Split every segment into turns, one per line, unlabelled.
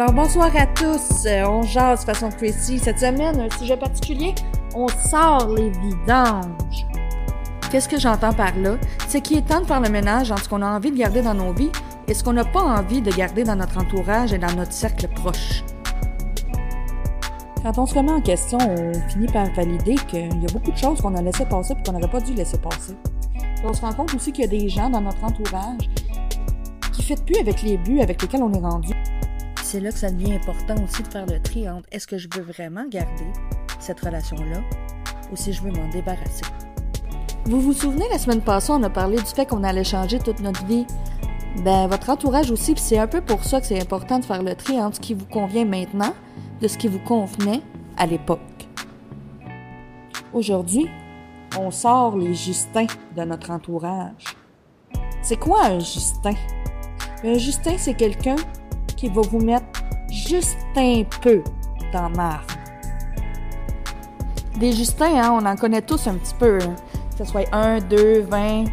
Alors bonsoir à tous, Euh, on jase façon précise. Cette semaine, un sujet particulier, on sort les vidanges. Qu'est-ce que j'entends par là? C'est qu'il est temps de faire le ménage entre ce qu'on a envie de garder dans nos vies et ce qu'on n'a pas envie de garder dans notre entourage et dans notre cercle proche. Quand on se remet en question, on finit par valider qu'il y a beaucoup de choses qu'on a laissé passer et qu'on n'aurait pas dû laisser passer. On se rend compte aussi qu'il y a des gens dans notre entourage qui ne plus avec les buts avec lesquels on est rendu. C'est là que ça devient important aussi de faire le tri entre est-ce que je veux vraiment garder cette relation-là ou si je veux m'en débarrasser. Vous vous souvenez, la semaine passée, on a parlé du fait qu'on allait changer toute notre vie. Ben, votre entourage aussi, puis c'est un peu pour ça que c'est important de faire le tri entre ce qui vous convient maintenant de ce qui vous convenait à l'époque. Aujourd'hui, on sort les Justins de notre entourage. C'est quoi un Justin? Un Justin, c'est quelqu'un qui va vous mettre juste un peu dans marre. Des Justins, hein, on en connaît tous un petit peu. hein. Que ce soit un, deux, vingt.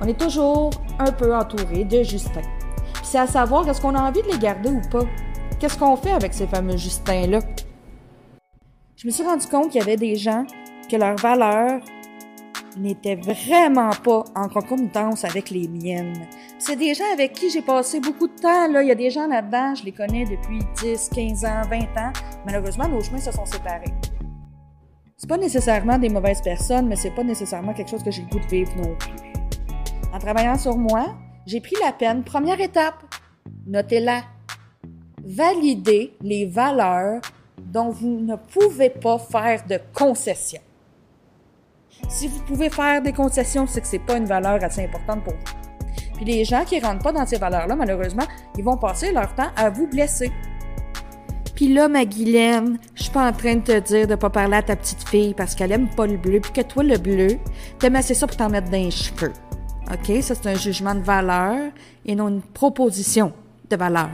On est toujours un peu entouré de Justins. Puis c'est à savoir, est-ce qu'on a envie de les garder ou pas? Qu'est-ce qu'on fait avec ces fameux Justins-là? Je me suis rendu compte qu'il y avait des gens que leurs valeurs n'étaient vraiment pas en concomitance avec les miennes. C'est des gens avec qui j'ai passé beaucoup de temps. Là. Il y a des gens là-dedans, je les connais depuis 10, 15 ans, 20 ans. Malheureusement, nos chemins se sont séparés. C'est pas nécessairement des mauvaises personnes, mais c'est pas nécessairement quelque chose que j'ai le goût de vivre non plus. En travaillant sur moi, j'ai pris la peine, première étape, notez-la, valider les valeurs dont vous ne pouvez pas faire de concessions. Si vous pouvez faire des concessions, c'est que c'est pas une valeur assez importante pour vous. Puis les gens qui rentrent pas dans ces valeurs-là, malheureusement, ils vont passer leur temps à vous blesser. Puis là, ma Guylaine, je suis pas en train de te dire de pas parler à ta petite fille parce qu'elle aime pas le bleu, puis que toi, le bleu, t'aimes assez ça pour t'en mettre dans les cheveux. OK? Ça, c'est un jugement de valeur et non une proposition de valeur.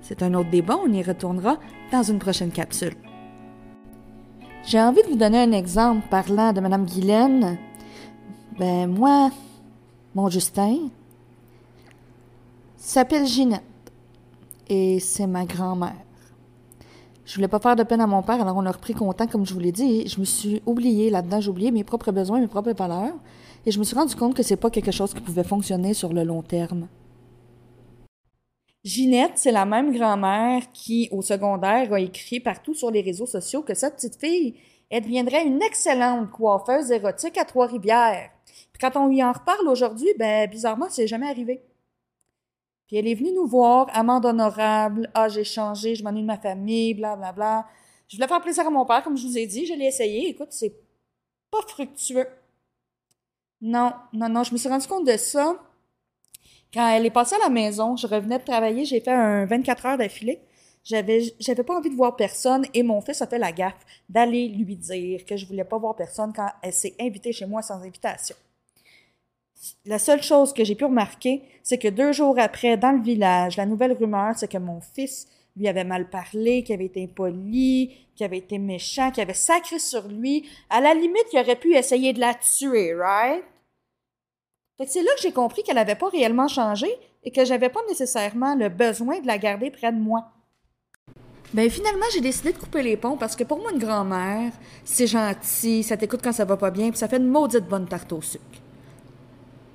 C'est un autre débat, on y retournera dans une prochaine capsule. J'ai envie de vous donner un exemple parlant de Madame Guylaine. Ben, moi, mon Justin s'appelle Ginette et c'est ma grand-mère. Je voulais pas faire de peine à mon père, alors on a repris contact, comme je vous l'ai dit. Je me suis oubliée là-dedans, j'ai oublié mes propres besoins, mes propres valeurs, et je me suis rendu compte que c'est pas quelque chose qui pouvait fonctionner sur le long terme. Ginette, c'est la même grand-mère qui, au secondaire, a écrit partout sur les réseaux sociaux que sa petite fille, elle deviendrait une excellente coiffeuse érotique à Trois-Rivières. Puis quand on lui en reparle aujourd'hui, ben, bizarrement, c'est jamais arrivé. Puis elle est venue nous voir, amende honorable, ah, j'ai changé, je m'ennuie de ma famille, bla, bla, bla. Je voulais faire plaisir à mon père, comme je vous ai dit, je l'ai essayé. Écoute, c'est pas fructueux. Non, non, non, je me suis rendu compte de ça quand elle est passée à la maison, je revenais de travailler, j'ai fait un 24 heures d'affilée. J'avais, j'avais pas envie de voir personne et mon fils a fait la gaffe d'aller lui dire que je voulais pas voir personne quand elle s'est invitée chez moi sans invitation. La seule chose que j'ai pu remarquer, c'est que deux jours après, dans le village, la nouvelle rumeur, c'est que mon fils lui avait mal parlé, qu'il avait été impoli, qu'il avait été méchant, qu'il avait sacré sur lui. À la limite, il aurait pu essayer de la tuer, right? Fait que c'est là que j'ai compris qu'elle n'avait pas réellement changé et que j'avais pas nécessairement le besoin de la garder près de moi. Ben finalement, j'ai décidé de couper les ponts parce que pour moi, une grand-mère, c'est gentil, ça t'écoute quand ça va pas bien, puis ça fait une maudite bonne tarte au sucre.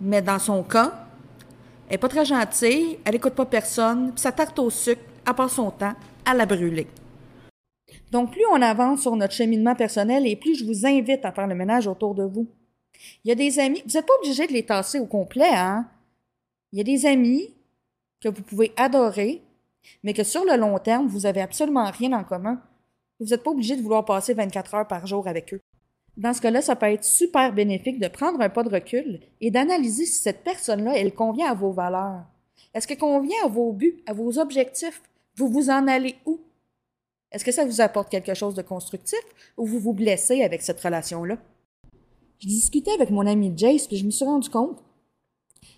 Mais dans son cas, elle est pas très gentille, elle écoute pas personne, puis sa tarte au sucre, à part son temps, à la brûler. Donc, plus on avance sur notre cheminement personnel et plus je vous invite à faire le ménage autour de vous. Il y a des amis, vous n'êtes pas obligé de les tasser au complet, hein? Il y a des amis que vous pouvez adorer, mais que sur le long terme, vous avez absolument rien en commun. Vous n'êtes pas obligé de vouloir passer 24 heures par jour avec eux. Dans ce cas-là, ça peut être super bénéfique de prendre un pas de recul et d'analyser si cette personne-là, elle convient à vos valeurs. Est-ce qu'elle convient à vos buts, à vos objectifs? Vous vous en allez où? Est-ce que ça vous apporte quelque chose de constructif ou vous vous blessez avec cette relation-là? Je discutais avec mon ami Jace, puis je me suis rendu compte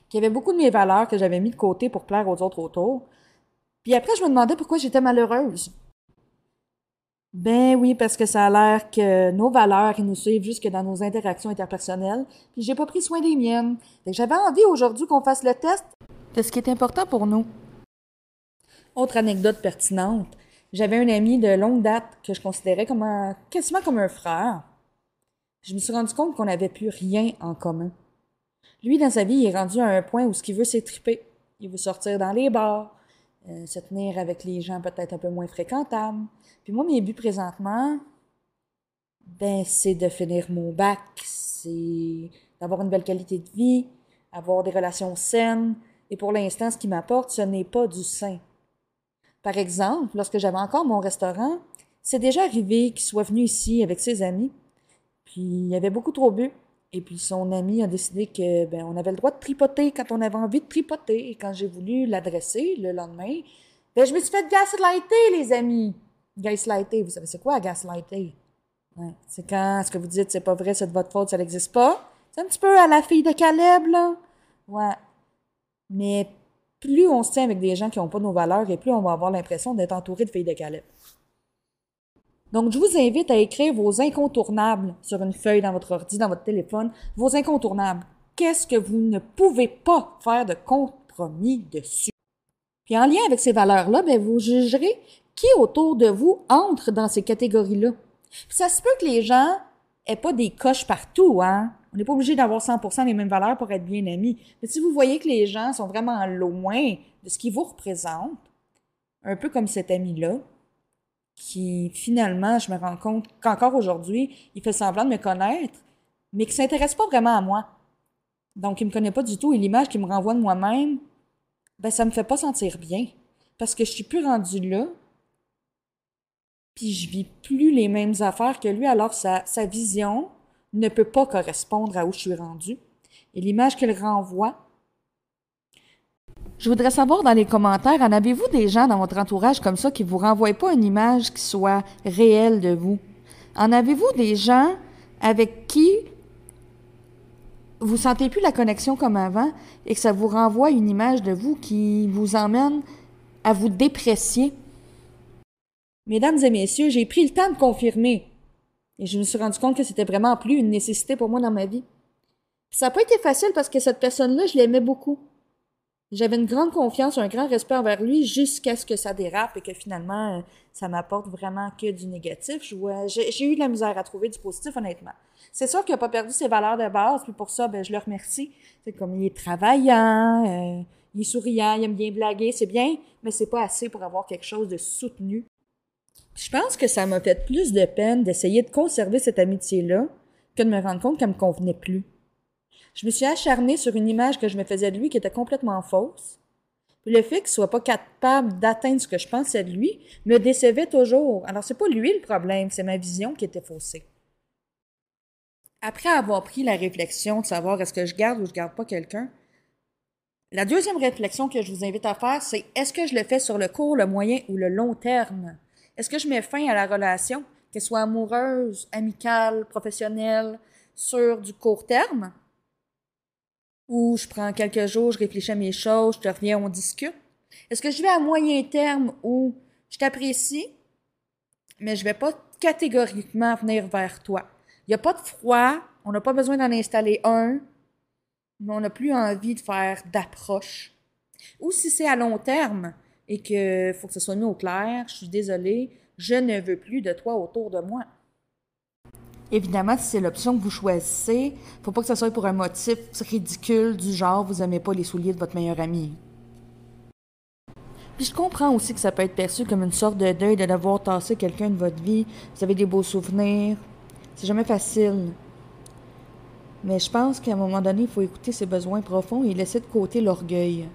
qu'il y avait beaucoup de mes valeurs que j'avais mis de côté pour plaire aux autres autour. Puis après, je me demandais pourquoi j'étais malheureuse. Ben oui, parce que ça a l'air que nos valeurs, ils nous suivent jusque dans nos interactions interpersonnelles, puis j'ai pas pris soin des miennes. J'avais envie aujourd'hui qu'on fasse le test de ce qui est important pour nous. Autre anecdote pertinente. J'avais un ami de longue date que je considérais comme un, quasiment comme un frère. Je me suis rendu compte qu'on n'avait plus rien en commun. Lui, dans sa vie, il est rendu à un point où ce qu'il veut, c'est triper. Il veut sortir dans les bars, euh, se tenir avec les gens peut-être un peu moins fréquentables. Puis moi, mes buts présentement, ben, c'est de finir mon bac, c'est d'avoir une belle qualité de vie, avoir des relations saines. Et pour l'instant, ce qui m'apporte, ce n'est pas du sain. Par exemple, lorsque j'avais encore mon restaurant, c'est déjà arrivé qu'il soit venu ici avec ses amis, puis il avait beaucoup trop bu. Et puis son ami a décidé que ben on avait le droit de tripoter quand on avait envie de tripoter. Et quand j'ai voulu l'adresser le lendemain, ben je me suis fait gaslighter, les amis. Gaslighter, vous savez c'est quoi gaslighter? Ouais. C'est quand ce que vous dites c'est pas vrai, c'est de votre faute, ça n'existe pas. C'est un petit peu à la fille de Caleb, là. Ouais. Mais plus on se tient avec des gens qui n'ont pas nos valeurs et plus on va avoir l'impression d'être entouré de filles de Caleb. Donc, je vous invite à écrire vos incontournables sur une feuille dans votre ordi, dans votre téléphone. Vos incontournables. Qu'est-ce que vous ne pouvez pas faire de compromis dessus? Puis en lien avec ces valeurs-là, ben, vous jugerez qui autour de vous entre dans ces catégories-là. Puis ça se peut que les gens aient pas des coches partout, hein? On n'est pas obligé d'avoir 100% les mêmes valeurs pour être bien amis. Mais si vous voyez que les gens sont vraiment loin de ce qui vous représente, un peu comme cet ami-là, qui finalement, je me rends compte qu'encore aujourd'hui, il fait semblant de me connaître, mais qui s'intéresse pas vraiment à moi. Donc, il me connaît pas du tout et l'image qu'il me renvoie de moi-même, ben, ça me fait pas sentir bien. Parce que je suis plus rendue là, puis je vis plus les mêmes affaires que lui, alors sa, sa vision ne peut pas correspondre à où je suis rendue. Et l'image qu'il renvoie, je voudrais savoir dans les commentaires, en avez-vous des gens dans votre entourage comme ça qui vous renvoient pas une image qui soit réelle de vous? En avez-vous des gens avec qui vous sentez plus la connexion comme avant et que ça vous renvoie une image de vous qui vous emmène à vous déprécier? Mesdames et messieurs, j'ai pris le temps de confirmer et je me suis rendu compte que c'était vraiment plus une nécessité pour moi dans ma vie. ça n'a pas été facile parce que cette personne-là, je l'aimais beaucoup. J'avais une grande confiance, un grand respect envers lui jusqu'à ce que ça dérape et que finalement, euh, ça m'apporte vraiment que du négatif. J'ai eu de la misère à trouver du positif, honnêtement. C'est sûr qu'il n'a pas perdu ses valeurs de base, puis pour ça, ben, je le remercie. C'est comme il est travaillant, euh, il est souriant, il aime bien blaguer, c'est bien, mais c'est pas assez pour avoir quelque chose de soutenu. Je pense que ça m'a fait plus de peine d'essayer de conserver cette amitié-là que de me rendre compte qu'elle me convenait plus. Je me suis acharnée sur une image que je me faisais de lui qui était complètement fausse. Le fait qu'il soit pas capable d'atteindre ce que je pensais de lui me décevait toujours. Alors c'est pas lui le problème, c'est ma vision qui était faussée. Après avoir pris la réflexion de savoir est-ce que je garde ou je garde pas quelqu'un, la deuxième réflexion que je vous invite à faire, c'est est-ce que je le fais sur le court, le moyen ou le long terme? Est-ce que je mets fin à la relation, qu'elle soit amoureuse, amicale, professionnelle, sur du court terme? Ou je prends quelques jours, je réfléchis à mes choses, je te reviens, on discute? Est-ce que je vais à moyen terme où je t'apprécie, mais je vais pas catégoriquement venir vers toi? Il n'y a pas de froid, on n'a pas besoin d'en installer un, mais on n'a plus envie de faire d'approche. Ou si c'est à long terme et qu'il faut que ce soit mis au clair, je suis désolée, je ne veux plus de toi autour de moi. Évidemment, si c'est l'option que vous choisissez, faut pas que ce soit pour un motif ridicule du genre vous aimez pas les souliers de votre meilleur ami. Puis je comprends aussi que ça peut être perçu comme une sorte de deuil de devoir tasser quelqu'un de votre vie. Vous avez des beaux souvenirs. C'est jamais facile. Mais je pense qu'à un moment donné, il faut écouter ses besoins profonds et laisser de côté l'orgueil.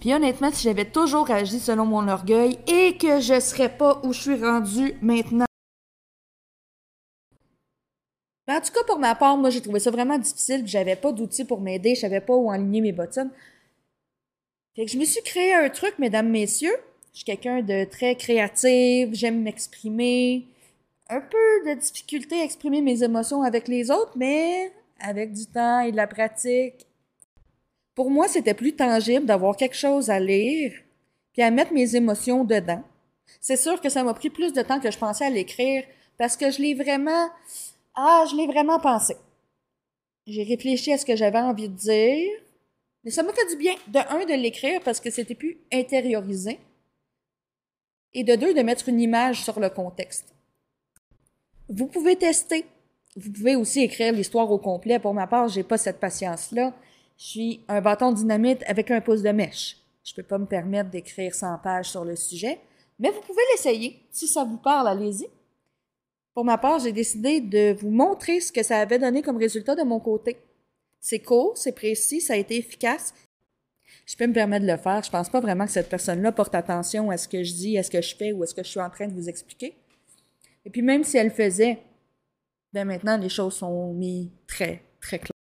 Puis honnêtement, si j'avais toujours agi selon mon orgueil et que je serais pas où je suis rendu maintenant, ben, en tout cas, pour ma part, moi, j'ai trouvé ça vraiment difficile. J'avais pas d'outils pour m'aider. Je savais pas où aligner mes bottines. Fait que je me suis créé un truc, mesdames, messieurs. Je suis quelqu'un de très créatif. J'aime m'exprimer. Un peu de difficulté à exprimer mes émotions avec les autres, mais avec du temps et de la pratique. Pour moi, c'était plus tangible d'avoir quelque chose à lire puis à mettre mes émotions dedans. C'est sûr que ça m'a pris plus de temps que je pensais à l'écrire parce que je l'ai vraiment ah, je l'ai vraiment pensé. J'ai réfléchi à ce que j'avais envie de dire. Mais ça m'a fait du bien, de un, de l'écrire parce que c'était plus intériorisé, et de deux, de mettre une image sur le contexte. Vous pouvez tester. Vous pouvez aussi écrire l'histoire au complet. Pour ma part, j'ai pas cette patience-là. Je suis un bâton dynamite avec un pouce de mèche. Je peux pas me permettre d'écrire 100 pages sur le sujet, mais vous pouvez l'essayer. Si ça vous parle, allez-y. Pour ma part, j'ai décidé de vous montrer ce que ça avait donné comme résultat de mon côté. C'est court, c'est précis, ça a été efficace. Je peux me permettre de le faire. Je pense pas vraiment que cette personne-là porte attention à ce que je dis, à ce que je fais ou à ce que je suis en train de vous expliquer. Et puis même si elle faisait, ben maintenant les choses sont mises très, très claires.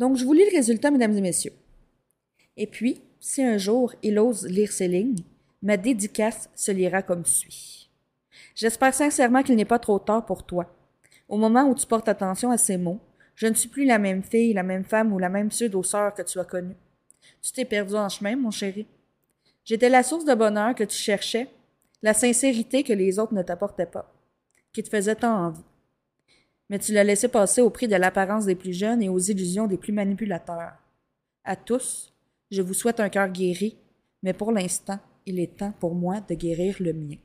Donc je vous lis le résultat, mesdames et messieurs. Et puis, si un jour il ose lire ces lignes, ma dédicace se lira comme suit. J'espère sincèrement qu'il n'est pas trop tard pour toi. Au moment où tu portes attention à ces mots, je ne suis plus la même fille, la même femme ou la même pseudo-sœur que tu as connue. Tu t'es perdu en chemin, mon chéri. J'étais la source de bonheur que tu cherchais, la sincérité que les autres ne t'apportaient pas, qui te faisait tant envie. Mais tu l'as laissé passer au prix de l'apparence des plus jeunes et aux illusions des plus manipulateurs. À tous, je vous souhaite un cœur guéri, mais pour l'instant, il est temps pour moi de guérir le mien.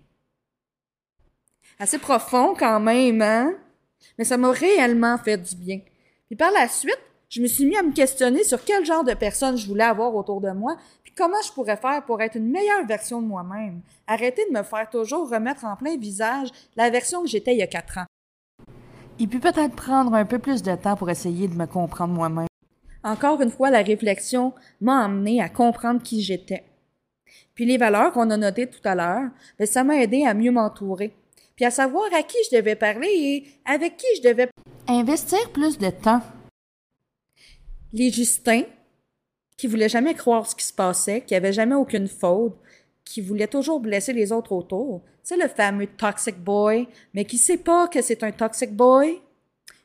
Assez profond quand même, hein? Mais ça m'a réellement fait du bien. Puis par la suite, je me suis mis à me questionner sur quel genre de personne je voulais avoir autour de moi, puis comment je pourrais faire pour être une meilleure version de moi-même. Arrêter de me faire toujours remettre en plein visage la version que j'étais il y a quatre ans. Il peut peut-être prendre un peu plus de temps pour essayer de me comprendre moi-même. Encore une fois, la réflexion m'a amené à comprendre qui j'étais. Puis les valeurs qu'on a notées tout à l'heure, ben, ça m'a aidé à mieux m'entourer, puis à savoir à qui je devais parler et avec qui je devais investir plus de temps. Les Justins, qui voulaient jamais croire ce qui se passait, qui avaient jamais aucune faute, qui voulaient toujours blesser les autres autour, c'est le fameux toxic boy, mais qui sait pas que c'est un toxic boy,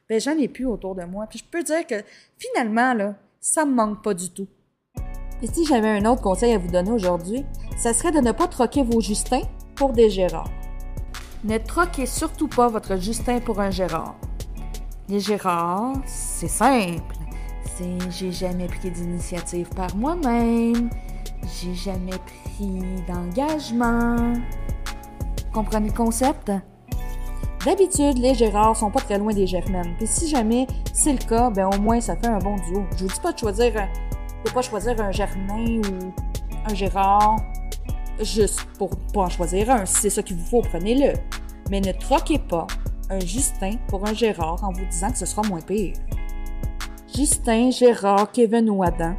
ben j'en ai plus autour de moi. Puis je peux dire que finalement là, ça me manque pas du tout. Et si j'avais un autre conseil à vous donner aujourd'hui, ça serait de ne pas troquer vos Justins pour des Gérards. Ne troquez surtout pas votre Justin pour un Gérard. Les Gérards, c'est simple. C'est j'ai jamais pris d'initiative par moi-même. J'ai jamais pris d'engagement. Comprenez le concept? D'habitude, les Gérards sont pas très loin des Germaines. Puis si jamais c'est le cas, ben au moins ça fait un bon duo. Je vous dis pas de choisir, de pas choisir un Germain ou un Gérard juste pour pas en choisir un. Si c'est ça qu'il vous faut, prenez-le. Mais ne troquez pas un Justin pour un Gérard en vous disant que ce sera moins pire. Justin, Gérard, Kevin ou Adam,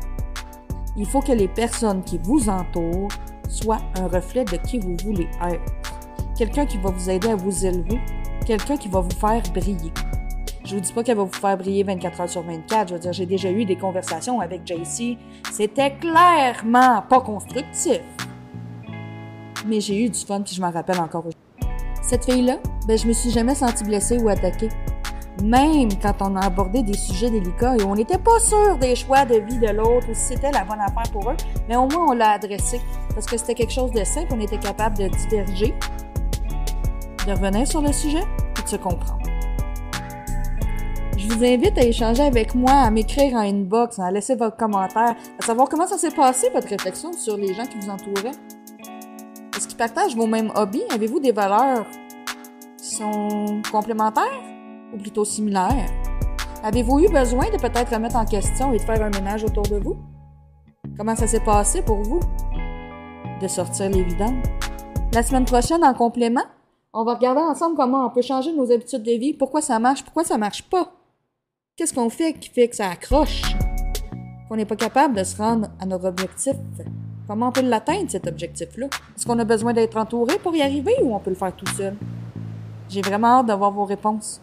il faut que les personnes qui vous entourent soient un reflet de qui vous voulez être. Quelqu'un qui va vous aider à vous élever, quelqu'un qui va vous faire briller. Je vous dis pas qu'elle va vous faire briller 24 heures sur 24. Je veux dire, j'ai déjà eu des conversations avec JC. C'était clairement pas constructif. Mais j'ai eu du fun puis je m'en rappelle encore aujourd'hui. Cette fille-là, ben, je me suis jamais sentie blessée ou attaquée. Même quand on a abordé des sujets délicats et on n'était pas sûr des choix de vie de l'autre ou si c'était la bonne affaire pour eux, mais au moins on l'a adressé parce que c'était quelque chose de simple, on était capable de diverger, de revenir sur le sujet et de se comprendre. Je vous invite à échanger avec moi, à m'écrire en inbox, à laisser votre commentaire, à savoir comment ça s'est passé votre réflexion sur les gens qui vous entouraient. Partagent vos mêmes hobbies? Avez-vous des valeurs qui sont complémentaires ou plutôt similaires? Avez-vous eu besoin de peut-être remettre en question et de faire un ménage autour de vous? Comment ça s'est passé pour vous de sortir l'évident? La semaine prochaine, en complément, on va regarder ensemble comment on peut changer nos habitudes de vie, pourquoi ça marche, pourquoi ça marche pas. Qu'est-ce qu'on fait qui fait que ça accroche? Qu'on n'est pas capable de se rendre à notre objectif Comment on peut l'atteindre, cet objectif-là? Est-ce qu'on a besoin d'être entouré pour y arriver ou on peut le faire tout seul? J'ai vraiment hâte d'avoir vos réponses.